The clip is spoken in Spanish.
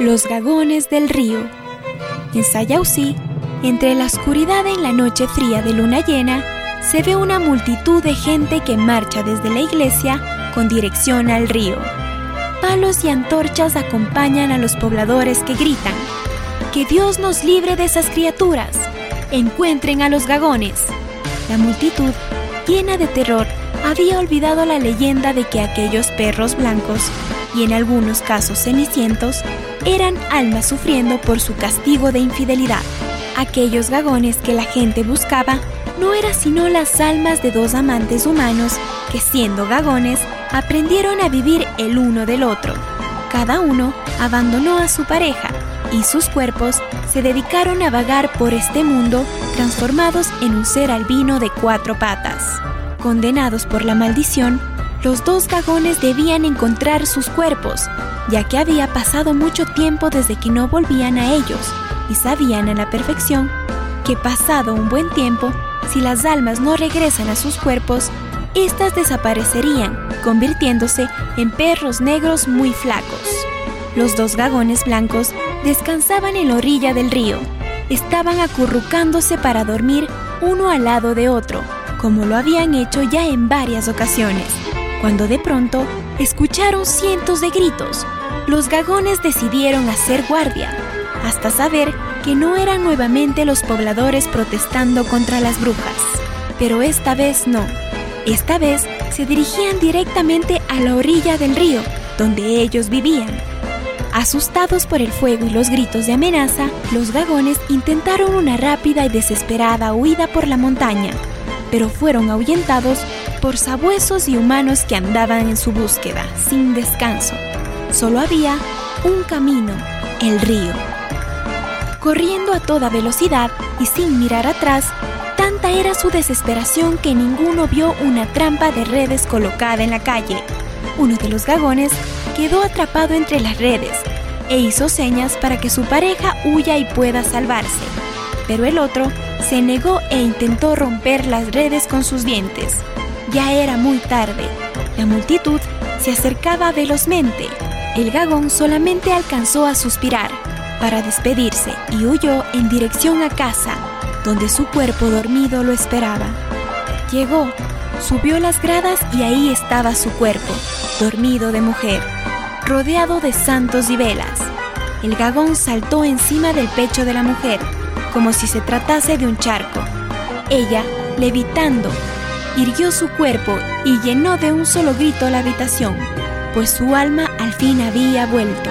Los Gagones del Río. En Sayausí, entre la oscuridad en la noche fría de luna llena, se ve una multitud de gente que marcha desde la iglesia con dirección al río. Palos y antorchas acompañan a los pobladores que gritan, Que Dios nos libre de esas criaturas. Encuentren a los gagones. La multitud, llena de terror, había olvidado la leyenda de que aquellos perros blancos, y en algunos casos cenicientos, eran almas sufriendo por su castigo de infidelidad. Aquellos gagones que la gente buscaba no eran sino las almas de dos amantes humanos que siendo gagones aprendieron a vivir el uno del otro. Cada uno abandonó a su pareja y sus cuerpos se dedicaron a vagar por este mundo transformados en un ser albino de cuatro patas. Condenados por la maldición, los dos gagones debían encontrar sus cuerpos, ya que había pasado mucho tiempo desde que no volvían a ellos, y sabían a la perfección que pasado un buen tiempo, si las almas no regresan a sus cuerpos, éstas desaparecerían, convirtiéndose en perros negros muy flacos. Los dos gagones blancos descansaban en la orilla del río. Estaban acurrucándose para dormir uno al lado de otro, como lo habían hecho ya en varias ocasiones, cuando de pronto escucharon cientos de gritos. Los gagones decidieron hacer guardia, hasta saber que no eran nuevamente los pobladores protestando contra las brujas. Pero esta vez no. Esta vez se dirigían directamente a la orilla del río, donde ellos vivían. Asustados por el fuego y los gritos de amenaza, los gagones intentaron una rápida y desesperada huida por la montaña, pero fueron ahuyentados por sabuesos y humanos que andaban en su búsqueda, sin descanso. Solo había un camino, el río. Corriendo a toda velocidad y sin mirar atrás, tanta era su desesperación que ninguno vio una trampa de redes colocada en la calle. Uno de los gagones quedó atrapado entre las redes e hizo señas para que su pareja huya y pueda salvarse. Pero el otro se negó e intentó romper las redes con sus dientes. Ya era muy tarde. La multitud se acercaba velozmente. El gagón solamente alcanzó a suspirar para despedirse y huyó en dirección a casa, donde su cuerpo dormido lo esperaba. Llegó, subió las gradas y ahí estaba su cuerpo, dormido de mujer, rodeado de santos y velas. El gagón saltó encima del pecho de la mujer, como si se tratase de un charco. Ella, levitando, irguió su cuerpo y llenó de un solo grito la habitación, pues su alma al fin había vuelto.